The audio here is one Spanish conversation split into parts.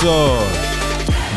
Eso.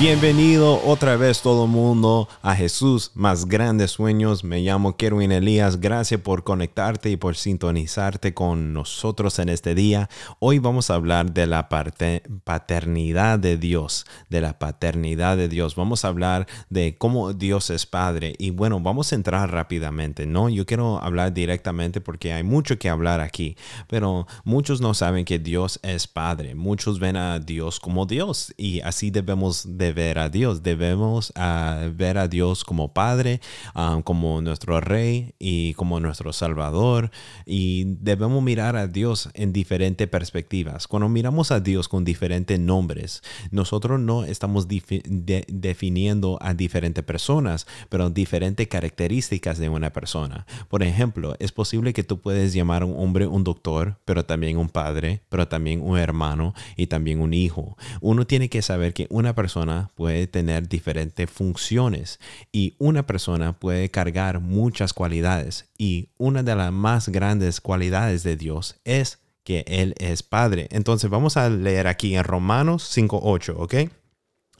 Bienvenido otra vez todo mundo a Jesús Más Grandes Sueños. Me llamo Kerwin Elías. Gracias por conectarte y por sintonizarte con nosotros en este día. Hoy vamos a hablar de la paternidad de Dios, de la paternidad de Dios. Vamos a hablar de cómo Dios es Padre. Y bueno, vamos a entrar rápidamente, ¿no? Yo quiero hablar directamente porque hay mucho que hablar aquí, pero muchos no saben que Dios es Padre. Muchos ven a Dios como Dios y así debemos de ver a Dios. Debemos ah, ver a Dios como Padre, ah, como nuestro Rey y como nuestro Salvador. Y debemos mirar a Dios en diferentes perspectivas. Cuando miramos a Dios con diferentes nombres, nosotros no estamos definiendo a diferentes personas, pero diferentes características de una persona. Por ejemplo, es posible que tú puedes llamar a un hombre un doctor, pero también un padre, pero también un hermano y también un hijo. Uno tiene que saber que una persona puede tener diferentes funciones y una persona puede cargar muchas cualidades y una de las más grandes cualidades de Dios es que Él es Padre. Entonces vamos a leer aquí en Romanos 5.8, ¿ok?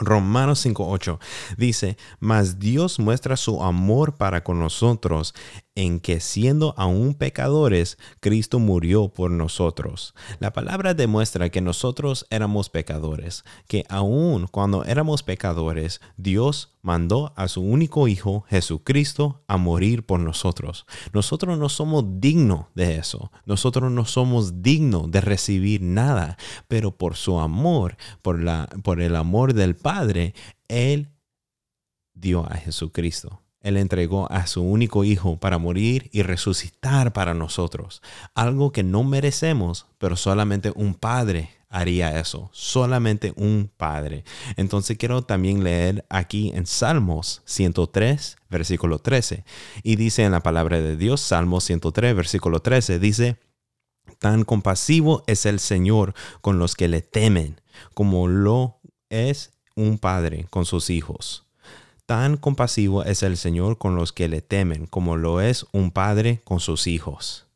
Romanos 5.8 dice, mas Dios muestra su amor para con nosotros en que siendo aún pecadores, Cristo murió por nosotros. La palabra demuestra que nosotros éramos pecadores, que aún cuando éramos pecadores, Dios mandó a su único Hijo, Jesucristo, a morir por nosotros. Nosotros no somos dignos de eso, nosotros no somos dignos de recibir nada, pero por su amor, por, la, por el amor del Padre, Él dio a Jesucristo. Él entregó a su único hijo para morir y resucitar para nosotros. Algo que no merecemos, pero solamente un padre haría eso. Solamente un padre. Entonces quiero también leer aquí en Salmos 103, versículo 13. Y dice en la palabra de Dios, Salmos 103, versículo 13, dice, Tan compasivo es el Señor con los que le temen, como lo es un padre con sus hijos. Tan compasivo es el Señor con los que le temen, como lo es un padre con sus hijos.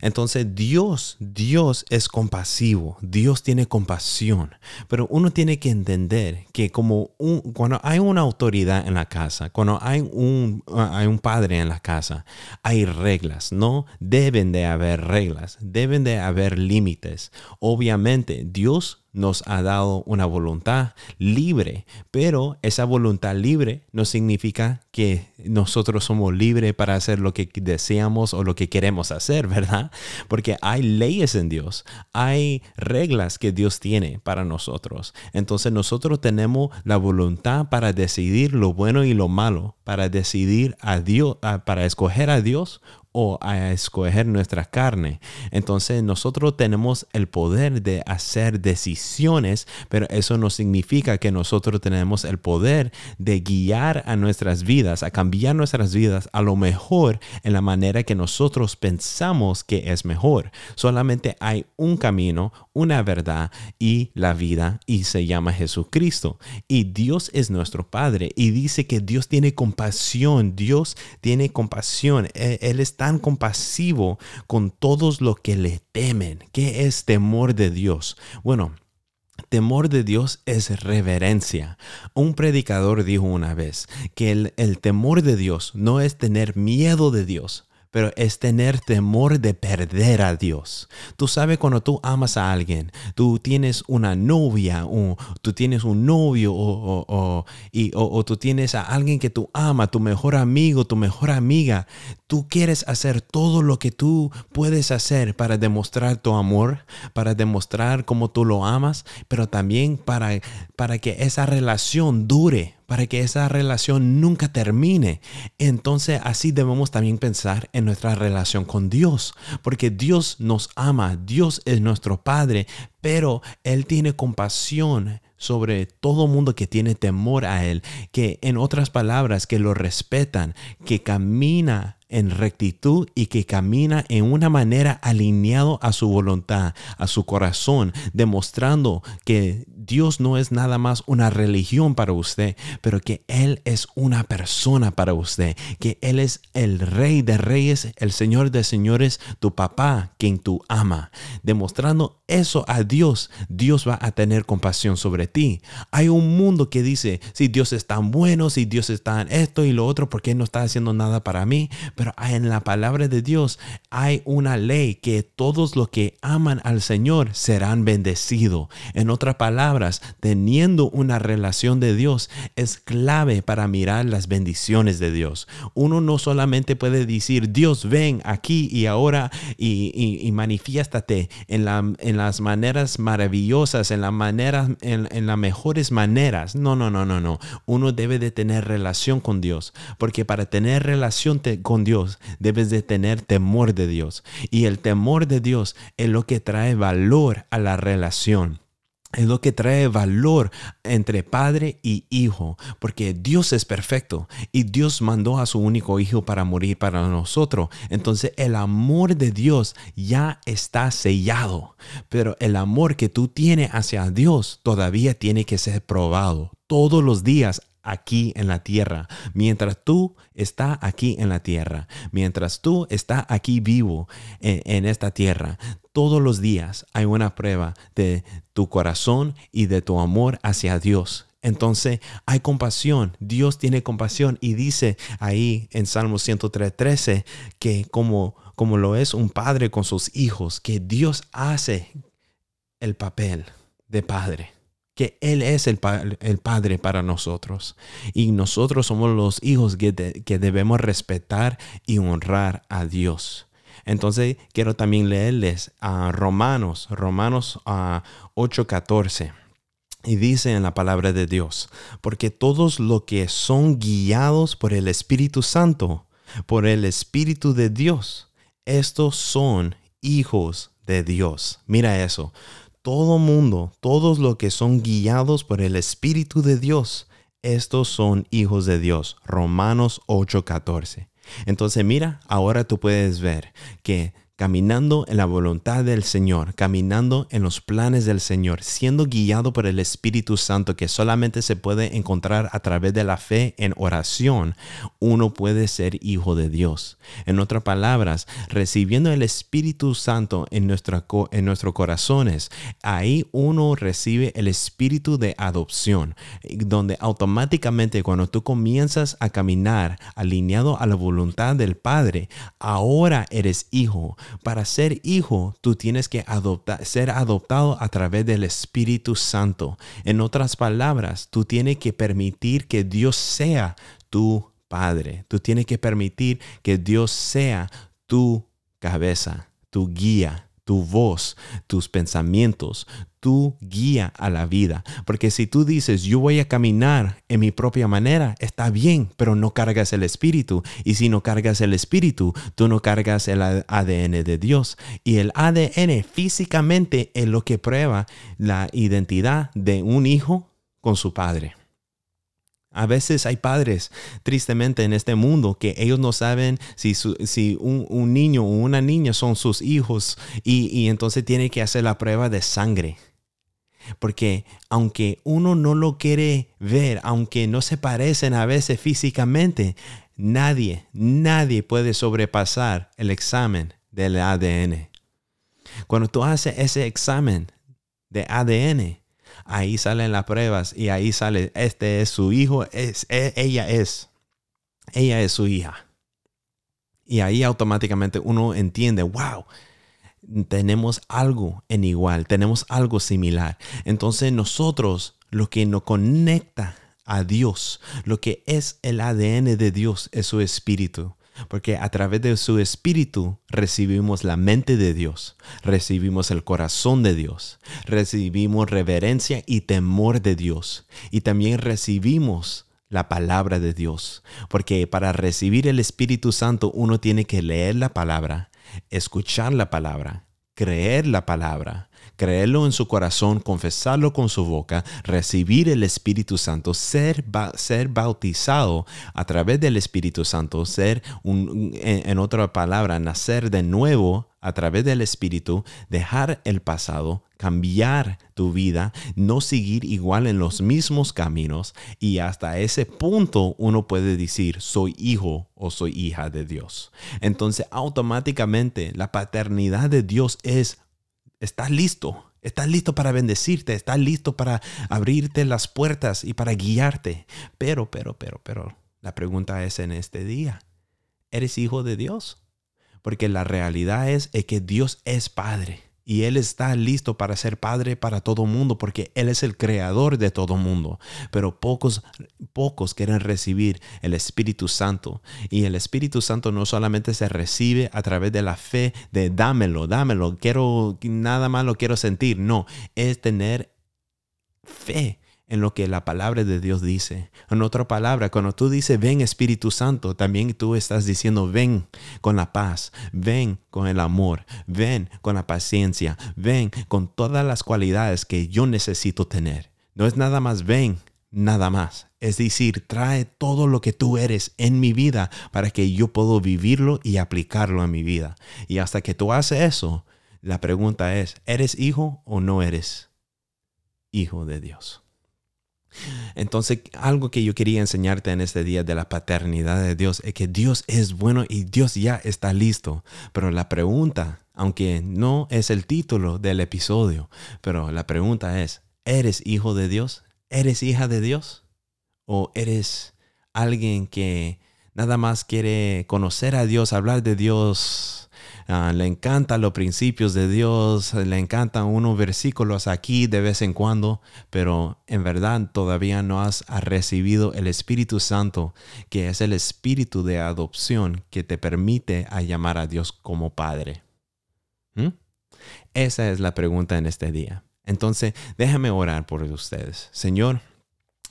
Entonces Dios, Dios es compasivo, Dios tiene compasión, pero uno tiene que entender que como cuando hay una autoridad en la casa, cuando hay un, hay un padre en la casa, hay reglas, ¿no? Deben de haber reglas, deben de haber límites. Obviamente Dios nos ha dado una voluntad libre, pero esa voluntad libre no significa que nosotros somos libres para hacer lo que deseamos o lo que queremos hacer, ¿verdad? Porque hay leyes en Dios, hay reglas que Dios tiene para nosotros. Entonces nosotros tenemos la voluntad para decidir lo bueno y lo malo, para decidir a Dios, para escoger a Dios o a escoger nuestra carne. Entonces nosotros tenemos el poder de hacer decisiones, pero eso no significa que nosotros tenemos el poder de guiar a nuestras vidas, a cambiar nuestras vidas a lo mejor en la manera que nosotros pensamos que es mejor. Solamente hay un camino, una verdad y la vida y se llama Jesucristo. Y Dios es nuestro Padre y dice que Dios tiene compasión, Dios tiene compasión, e, Él está tan compasivo con todos los que le temen. ¿Qué es temor de Dios? Bueno, Temor de Dios es reverencia. Un predicador dijo una vez que el, el, temor de Dios no es tener miedo de Dios, pero es tener temor de perder a Dios. Tú sabes cuando tú amas a alguien, tú tienes una novia o tú tienes un novio o, y, o, tú tienes a alguien que tú amas, tu mejor amigo, tu mejor amiga. Tú quieres hacer todo lo que tú puedes hacer para demostrar tu amor, para demostrar cómo tú lo amas, pero también para, para que esa relación dure para que esa relación nunca termine. Entonces así debemos también pensar en nuestra relación con Dios, porque Dios nos ama, Dios es nuestro Padre, pero Él tiene compasión sobre todo mundo que tiene temor a Él, que en otras palabras, que lo respetan, que camina en rectitud y que camina en una manera alineado a su voluntad, a su corazón, demostrando que Dios no es nada más una religión para usted, pero que Él es una persona para usted, que Él es el rey de reyes, el señor de señores, tu papá, quien tú ama. Demostrando eso a Dios, Dios va a tener compasión sobre ti. Hay un mundo que dice, si Dios es tan bueno, si Dios está en esto y lo otro, ¿por qué no está haciendo nada para mí? Pero en la palabra de Dios hay una ley que todos los que aman al Señor serán bendecidos. En otras palabras, teniendo una relación de Dios es clave para mirar las bendiciones de Dios. Uno no solamente puede decir, Dios ven aquí y ahora y, manifiéstate en, la, en, las maneras maravillosas, en, la manera, en, las mejores maneras. No, no, no, no, no. Uno debe de tener relación con Dios, porque para tener relación con Dios debes de tener temor de Dios. Y el temor de Dios es lo que trae valor a la relación es lo que trae valor entre padre y hijo, porque Dios es perfecto y Dios mandó a su único hijo para morir para nosotros. Entonces el amor de Dios ya está sellado, pero el amor que tú tienes hacia Dios todavía tiene que ser probado todos los días aquí en la tierra, mientras tú estás aquí en la tierra, mientras tú estás aquí vivo en, en, esta tierra, todos los días hay una prueba de tu corazón y de tu amor hacia Dios. Entonces hay compasión, Dios tiene compasión y dice ahí en Salmo 103, que como, como lo es un padre con sus hijos, que Dios hace el papel de padre que Él es el, el, Padre para nosotros. Y nosotros somos los hijos que, que, debemos respetar y honrar a Dios. Entonces quiero también leerles a Romanos, Romanos a 8:14. Y dice en la palabra de Dios, porque todos los que son guiados por el Espíritu Santo, por el Espíritu de Dios, estos son hijos de Dios. Mira eso todo mundo, todos los que son guiados por el Espíritu de Dios, estos son hijos de Dios. Romanos 8:14. Entonces mira, ahora tú puedes ver que caminando en la voluntad del Señor, caminando en los planes del Señor, siendo guiado por el Espíritu Santo que solamente se puede encontrar a través de la fe en oración, uno puede ser hijo de Dios. En otras palabras, recibiendo el Espíritu Santo en, nuestra, en nuestros corazones, ahí uno recibe el Espíritu de adopción, donde automáticamente cuando tú comienzas a caminar alineado a la voluntad del Padre, ahora eres hijo para ser hijo, tú tienes que ser adoptado a través del Espíritu Santo. En otras palabras, tú tienes que permitir que Dios sea tu Padre. Tú tienes que permitir que Dios sea tu cabeza, tu guía, tu voz, tus pensamientos, tu guía a la vida. Porque si tú dices, yo voy a caminar en mi propia manera, está bien, pero no cargas el espíritu. Y si no cargas el espíritu, tú no cargas el ADN de Dios. Y el ADN físicamente es lo que prueba la identidad de un hijo con su padre. A veces hay padres, tristemente, en este mundo que ellos no saben si, si un, niño o una niña son sus hijos y, y entonces tiene que hacer la prueba de sangre. Porque aunque uno no lo quiere ver, aunque no se parecen a veces físicamente, nadie, nadie puede sobrepasar el examen del ADN. Cuando tú haces ese examen de ADN, ahí salen las pruebas y ahí sale, este es su hijo, es, e, ella es, ella es su hija. Y ahí automáticamente uno entiende, wow, tenemos algo en igual, tenemos algo similar. Entonces nosotros, lo que nos conecta a Dios, lo que es el ADN de Dios es su espíritu. Porque a través de su espíritu recibimos la mente de Dios, recibimos el corazón de Dios, recibimos reverencia y temor de Dios y también recibimos la palabra de Dios. Porque para recibir el Espíritu Santo uno tiene que leer la palabra, escuchar la palabra, creer la palabra creerlo en su corazón, confesarlo con su boca, recibir el Espíritu Santo, ser, ser bautizado a través del Espíritu Santo, ser, un, en, otra palabra, nacer de nuevo a través del Espíritu, dejar el pasado, cambiar tu vida, no seguir igual en los mismos caminos y hasta ese punto uno puede decir soy hijo o soy hija de Dios. Entonces automáticamente la paternidad de Dios es, estás listo, Estás listo para bendecirte, estás listo para abrirte las puertas y para guiarte. Pero, pero, pero, pero, la pregunta es en este día, ¿eres hijo de Dios? Porque la realidad es, que Dios es Padre y Él está listo para ser Padre para todo mundo porque Él es el creador de todo mundo. Pero pocos, pocos quieren recibir el Espíritu Santo. Y el Espíritu Santo no solamente se recibe a través de la fe de dámelo, dámelo, quiero, nada más lo quiero sentir. No, es tener fe en lo que la palabra de Dios dice. En otra palabra, cuando tú dices ven Espíritu Santo, también tú estás diciendo ven con la paz, ven con el amor, ven con la paciencia, ven con todas las cualidades que yo necesito tener. No es nada más ven, nada más. Es decir, trae todo lo que tú eres en mi vida para que yo pueda vivirlo y aplicarlo en mi vida. Y hasta que tú haces eso, la pregunta es, ¿eres hijo o no eres hijo de Dios? Entonces, algo que yo quería enseñarte en este día de la paternidad de Dios es que Dios es bueno y Dios ya está listo. Pero la pregunta, aunque no es el título del episodio, pero la pregunta es, ¿eres hijo de Dios? ¿Eres hija de Dios? ¿O eres alguien que nada más quiere conocer a Dios, hablar de Dios Ah, le encantan los principios de Dios, le encantan unos versículos aquí de vez en cuando, pero en verdad todavía no has recibido el Espíritu Santo, que es el Espíritu de adopción que te permite a llamar a Dios como Padre. ¿Mm? Esa es la pregunta en este día. Entonces, déjame orar por ustedes. Señor,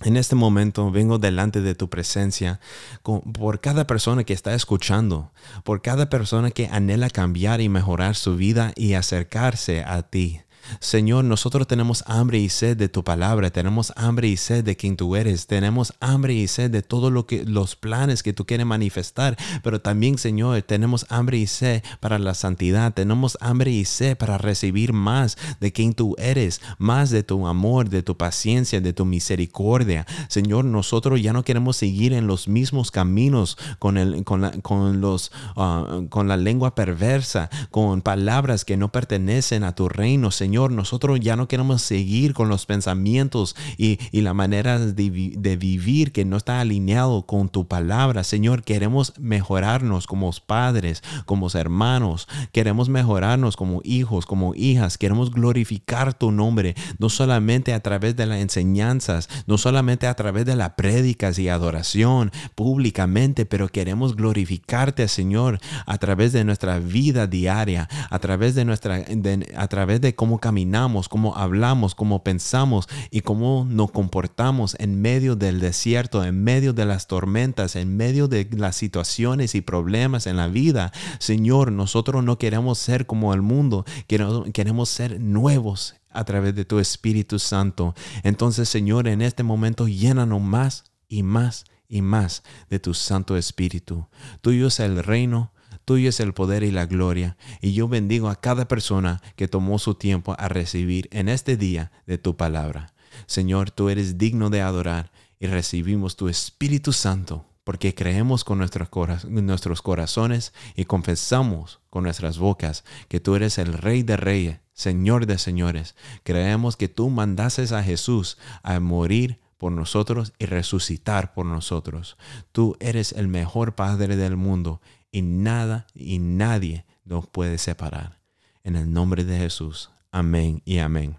en este momento vengo delante de tu presencia por cada persona que está escuchando, por cada persona que anhela cambiar y mejorar su vida y acercarse a ti. Señor, nosotros tenemos hambre y sed de tu palabra, tenemos hambre y sed de quien tú eres, tenemos hambre y sed de todo lo que los planes que tú quieres manifestar, pero también, Señor, tenemos hambre y sed para la santidad, tenemos hambre y sed para recibir más de quien tú eres, más de tu amor, de tu paciencia, de tu misericordia. Señor, nosotros ya no queremos seguir en los mismos caminos con el con la, con los ah, con la lengua perversa, con palabras que no pertenecen a tu reino, Señor Señor, nosotros ya no queremos seguir con los pensamientos y, la manera de, vivir que no está alineado con tu palabra. Señor, queremos mejorarnos como padres, como hermanos. Queremos mejorarnos como hijos, como hijas. Queremos glorificar tu nombre, no solamente a través de las enseñanzas, no solamente a través de las prédicas y adoración públicamente, pero queremos glorificarte, Señor, a través de nuestra vida diaria, a través de nuestra, a través de cómo caminamos, cómo hablamos, cómo pensamos y cómo nos comportamos en medio del desierto, en medio de las tormentas, en medio de las situaciones y problemas en la vida. Señor, nosotros no queremos ser como el mundo, queremos, ser nuevos a través de tu Espíritu Santo. Entonces, Señor, en este momento llénanos más y más y más de tu Santo Espíritu. Tuyo es el reino, Tuyo es el poder y la gloria. Y yo bendigo a cada persona que tomó su tiempo a recibir en este día de tu palabra. Señor, tú eres digno de adorar y recibimos tu Espíritu Santo porque creemos con nuestros, corazones y confesamos con nuestras bocas que tú eres el Rey de Reyes, Señor de Señores. Creemos que tú mandases a Jesús a morir por nosotros y resucitar por nosotros. Tú eres el mejor Padre del mundo y nada y nadie nos puede separar. En el nombre de Jesús. Amén y amén.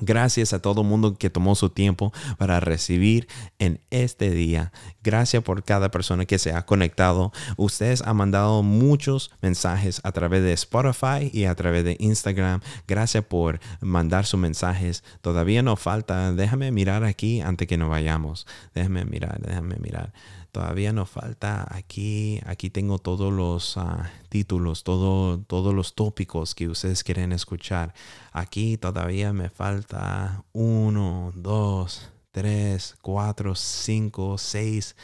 Gracias a todo el mundo que tomó su tiempo para recibir en este día. Gracias por cada persona que se ha conectado. Ustedes han mandado muchos mensajes a través de Spotify y a través de Instagram. Gracias por mandar sus mensajes. Todavía nos falta. Déjame mirar aquí antes que nos vayamos. Déjame mirar, déjame mirar. Todavía nos falta aquí, aquí tengo todos los ah, títulos, todo, todos los tópicos que ustedes quieren escuchar. Aquí todavía me falta uno, dos, tres, cuatro, cinco, seis,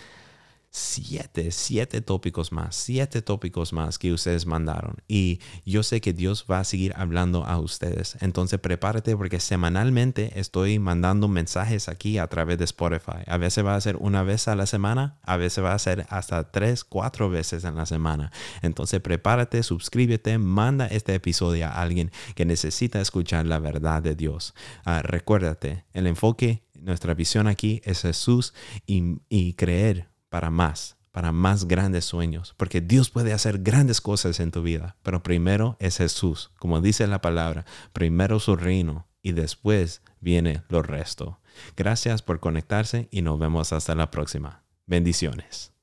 siete, siete tópicos más, siete tópicos más que ustedes mandaron. Y yo sé que Dios va a seguir hablando a ustedes. Entonces prepárate porque semanalmente estoy mandando mensajes aquí a través de Spotify. A veces va a ser una vez a la semana, a veces va a ser hasta tres, cuatro veces en la semana. Entonces prepárate, suscríbete, manda este episodio a alguien que necesita escuchar la verdad de Dios. Ah, recuérdate, el enfoque, nuestra visión aquí es Jesús y, y creer para más, para más grandes sueños, porque Dios puede hacer grandes cosas en tu vida, pero primero es Jesús, como dice la palabra, primero su reino y después viene lo resto. Gracias por conectarse y nos vemos hasta la próxima. Bendiciones.